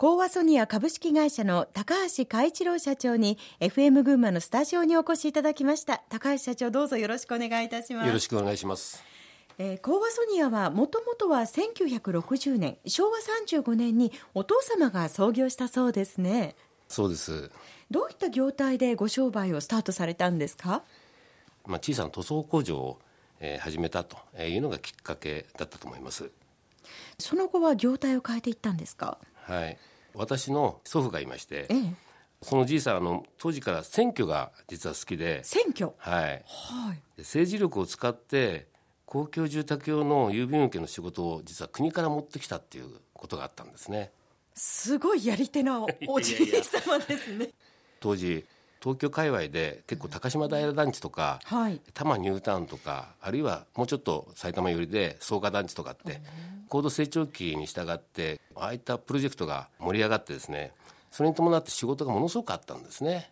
コーワソニア株式会社の高橋海一郎社長に FM 群馬のスタジオにお越しいただきました。高橋社長どうぞよろしくお願いいたします。よろしくお願いします。えー、コーワソニアはもともとは1960年昭和35年にお父様が創業したそうですね。そうです。どういった業態でご商売をスタートされたんですか、まあ、小さな塗装工場を、えー、始めたというのがきっかけだったと思います。その後は業態を変えていったんですか？はい私の祖父がいまして、ええ、そのじいさんあの当時から選挙が実は好きで選挙？はい、はい、政治力を使って公共住宅用の郵便受けの仕事を実は国から持ってきたっていうことがあったんですね。すごいやり手なおじい様ですね。当時東京界隈で結構高島平団地とか、はい、多摩ニュータウンとかあるいはもうちょっと埼玉寄りで草加団地とかって、高度成長期に従ってああいったプロジェクトが盛り上がってですねそれに伴って仕事がものすごくあったんですね。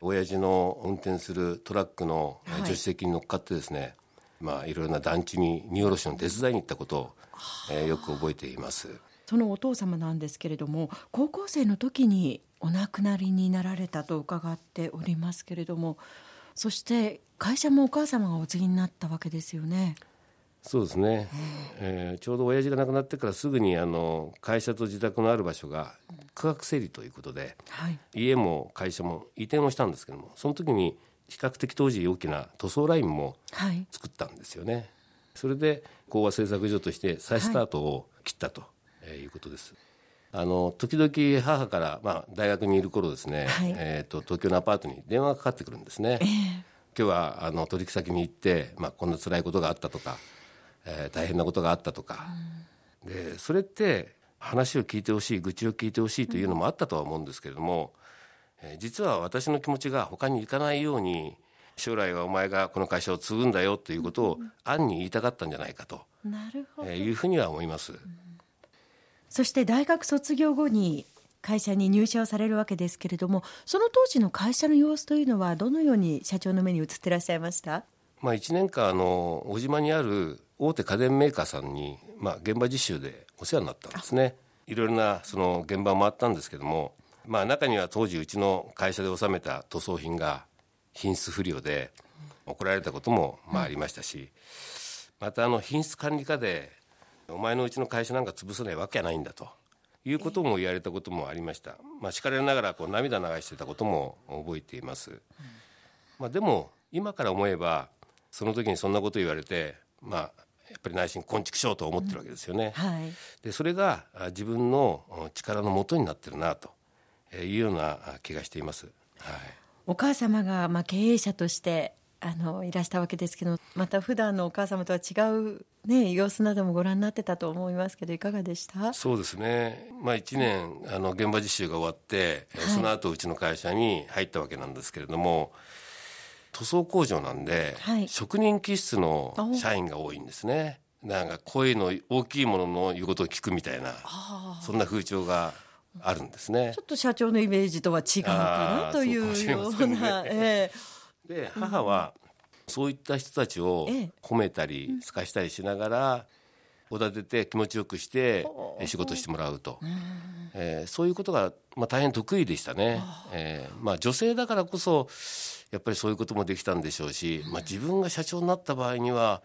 親父の運転するトラックの助手席に乗っかってですね、はい、まあいろいろな団地に荷下ろしの手伝いに行ったことを、えー、よく覚えています。そのお父様なんですけれども高校生の時にお亡くなりになられたと伺っておりますけれどもそして会社もお母様がお継ぎになったわけですよね。そうですね、えー、ちょうど親父が亡くなってからすぐにあの会社と自宅のある場所が区画整理ということで、はい、家も会社も移転をしたんですけどもその時に比較的当時大きな塗装ラインも作ったんですよね、はい、それで講和製作所として再スタートを切ったということです。あの時々母から、まあ、大学にいる頃ですね、はい、えーと、東京のアパートに電話がかかってくるんですね。えー、今日はあの取引先に行って、まあ、こんな辛いことがあったとか、えー、大変なことがあったとか、うん、でそれって話を聞いてほしい愚痴を聞いてほしいというのもあったとは思うんですけれども、うん、えー、実は私の気持ちが他に行かないように将来はお前がこの会社を継ぐんだよということを暗に言いたかったんじゃないかと、なるほど。えー、いうふうには思います。うん。そして大学卒業後に会社に入社をされるわけですけれどもその当時の会社の様子というのはどのように社長の目に映ってらっしゃいました？まあ、1年間あの小島にある大手家電メーカーさんに、まあ、現場実習でお世話になったんですね。いろいろなその現場を回ったんですけども、まあ、中には当時うちの会社で納めた塗装品が品質不良で怒られたこともまあありましたし、またあの品質管理課でお前のうちの会社なんか潰さないわけはないんだということも言われたこともありました、まあ、叱られながらこう涙流してたことも覚えています、まあ、でも今から思えばその時にそんなこと言われてまあやっぱり内心昆虫しようと思ってるわけですよね、うん。はい、でそれが自分の力のもとになってるなというような気がしています、はい、お母様がまあ経営者としてあのいらしたわけですけどまた普段のお母様とは違う、ね、様子などもご覧になってたと思いますけどいかがでした？そうですね、まあ、1年あの現場実習が終わって、はい、その後うちの会社に入ったわけなんですけれども塗装工場なんで、はい、職人気質の社員が多いんですね。なんか声の大きいものの言うことを聞くみたいなそんな風潮があるんですね。ちょっと社長のイメージとは違うかなというような。えーで母はそういった人たちを褒めたりすかしたりしながらおだてて気持ちよくして仕事してもらうと、えー、そういうことが、まあ、大変得意でしたね、えーまあ、女性だからこそやっぱりそういうこともできたんでしょうし、まあ、自分が社長になった場合には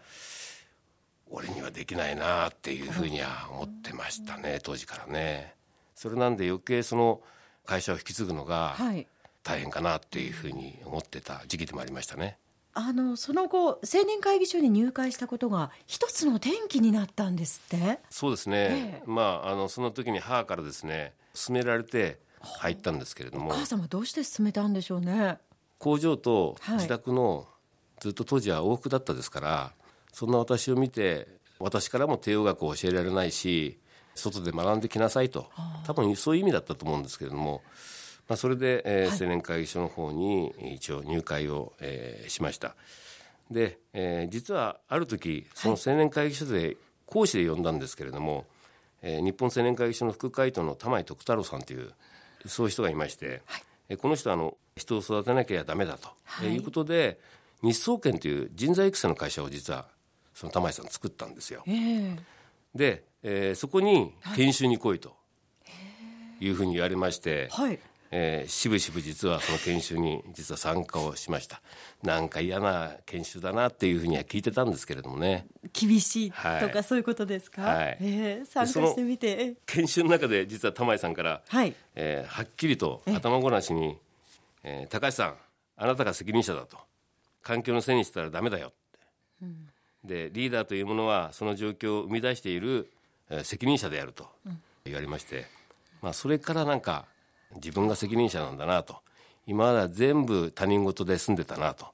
俺にはできないなっていうふうには思ってましたね当時からね。それなんで余計その会社を引き継ぐのが、はい。大変かなっていうふうに思ってた時期でもありましたね。あのその後青年会議所に入会したことが一つの転機になったんですって？そうですね、ええ、まああのその時に母からですね勧められて入ったんですけれども。お母様どうして勧めたんでしょうね？工場と自宅の、ずっと当時は往復だったですからそんな私を見て私からも帝王学を教えられないし外で学んできなさいと。多分そういう意味だったと思うんですけれどもまあ、それで、えー、青年会議所の方に一応入会を、えー、しました。で、えー、実はある時その青年会議所で講師で呼んだんですけれども、えー、日本青年会議所の副会長の玉井徳太郎さんというそういう人がいまして、はい、この人はあの人を育てなきゃダメだと、はい、いうことで日総研という人材育成の会社を実はその玉井さん作ったんですよ。えー、で、えー、そこに研修に来いと。いうふうに言われまして、はいえーしぶしぶ実はその研修に実は参加をしました。なんか嫌な研修だなっていうふうには聞いてたんですけれどもね。厳しいとはい。かそういうことですか、はい。えー参加してみて。え研修の中で実は玉井さんから、はい。えーはっきりと頭ごなしに、えー高橋さんあなたが責任者だと。環境のせいにしたらダメだよって、でリーダーというものはその状況を生み出している、えー責任者であると言われまして、まあ、それからなんか自分が責任者なんだなと今までは全部他人事で住んでたなと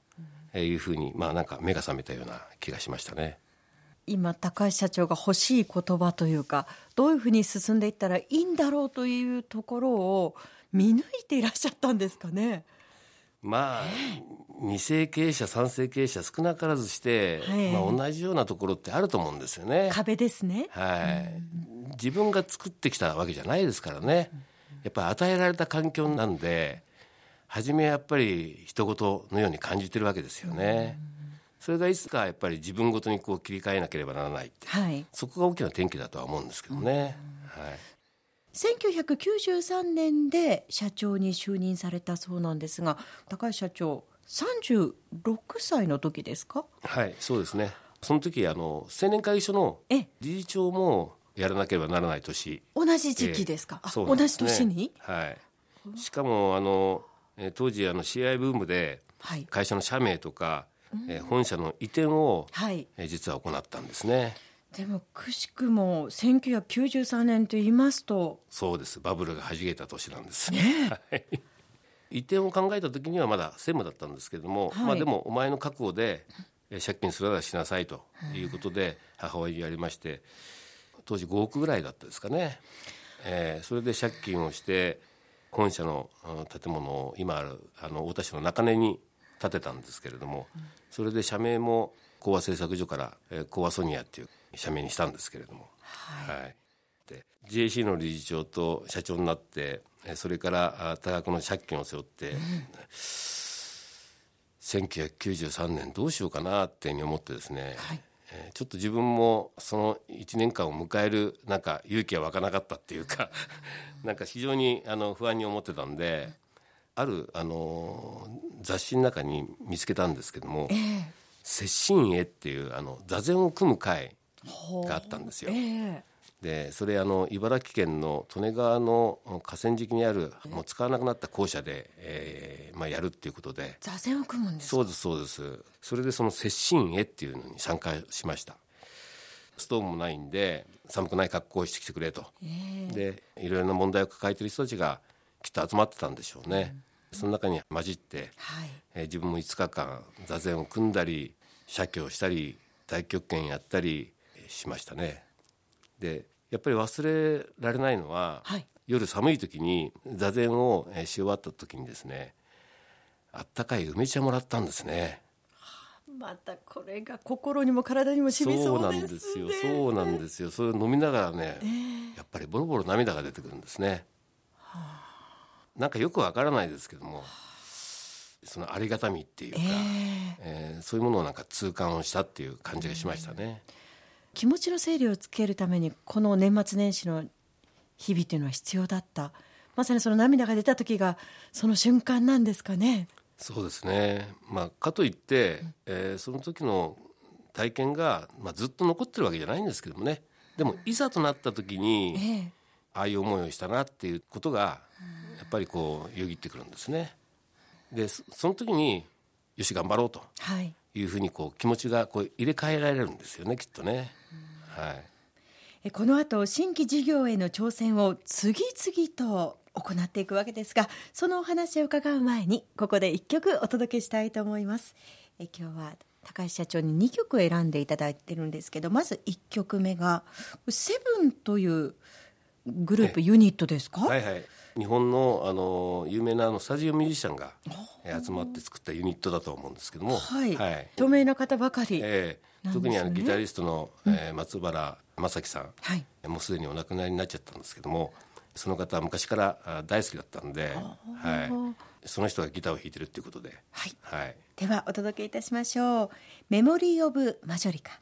いうふうに、まあ、なんか目が覚めたような気がしましたね。今高橋社長が欲しい言葉というかどういうふうに進んでいったらいいんだろうというところを見抜いていらっしゃったんですかね？まあ、二世経営者三世経営者少なからずして、はいまあ、同じようなところってあると思うんですよね。壁ですね。はい、自分が作ってきたわけじゃないですからね。やっぱり与えられた環境なんで初めはやっぱり人事のように感じてるわけですよね。それがいつかやっぱり自分ごとにこう切り替えなければならないってはい。そこが大きな転機だとは思うんですけどね。はい1993年で社長に就任されたそうなんですが高橋社長36歳の時ですか？はい、そうですね。その時あの青年会議所のえ理事長もやらなければならない年。同じ時期ですか、ええ。あ同じ年に？はい。しかもあのえー当時あの CI ブームではい。会社の社名とか、えー本社の移転を、はい。えー実は行ったんですね。でもくしくも1993年と言いますとそうです。バブルが弾けた年なんです。はい。移転を考えた時にはまだ専務だったんですけれども、はい。まあでもお前の覚悟でえー借金すらしなさいということで母親にやりまして当時5億ぐらいだったですかね、えーそれで借金をして本社のうん建物を今あるあの太田市の中根に建てたんですけれどもそれで社名も講和製作所からえー講和ソニアっていう社名にしたんですけれども。はい。で GAC の理事長と社長になってえーそれからあ多額の借金を背負って、1993年どうしようかなっていうふうに思ってですね、はい。えーちょっと自分もその1年間を迎えるなんか勇気は湧かなかったっていうか なんか非常にあの不安に思ってたんであるあの雑誌の中に見つけたんですけどもええ「接心絵」っていうあの座禅を組む会があったんですよ。ええでそれあの茨城県の利根川の河川敷にあるもう使わなくなった校舎で、えーまあ、やるっていうことで。座禅を組むんですか？そうですそうです。それでその接心絵っていうのに参加しました。ストーブもないんで寒くない格好をしてきてくれと、でいろいろな問題を抱えている人たちがきっと集まってたんでしょうね、その中に混じって、はい。えー自分も5日間座禅を組んだり写経したり太極拳やったりえーしましたねでやっぱり忘れられないのは、はい。夜寒い時に座禅をえーし終わった時にですねあったかい梅茶もらったんですね。またこれが心にも体にも染みそうですね。なんですよそうなんですよ。それを飲みながらね、やっぱりボロボロ涙が出てくるんですね、なんかよくわからないですけどもそのありがたみっていうか、えーそういうものをなんか痛感をしたっていう感じがしましたね、気持ちの整理をつけるためにこの年末年始の日々というのは必要だった。まさにその涙が出た時がその瞬間なんですかね。そうですね、まあ、かといって、えーその時の体験が、まあ、ずっと残ってるわけじゃないんですけどもね。でもいざとなった時に、ええ。ああいう思いをしたなっていうことがやっぱりこうよぎってくるんですね。でそその時によし頑張ろうと。はいいうふうにこう気持ちがこう入れ替えられるんですよねきっとね。はいえこの後新規事業への挑戦を次々と行っていくわけですがそのお話を伺う前にここで1曲お届けしたいと思いますえ今日は高橋社長に2曲選んでいただいてるんですけどまず1曲目がセブンというグループユニットですか、はいはい。日本のあの有名なあのスタジオミュージシャンがえー集まって作ったユニットだと思うんですけども、はい、はい。著名な方ばかり、えー特にあのギタリストの、えー松原正樹さん、はい。もうすでにお亡くなりになっちゃったんですけどもその方は昔からあ大好きだったんで、はい、その人がギターを弾いてるっていうことで、はい。はい、ではお届けいたしましょう「メモリー・オブ・マジョリカ」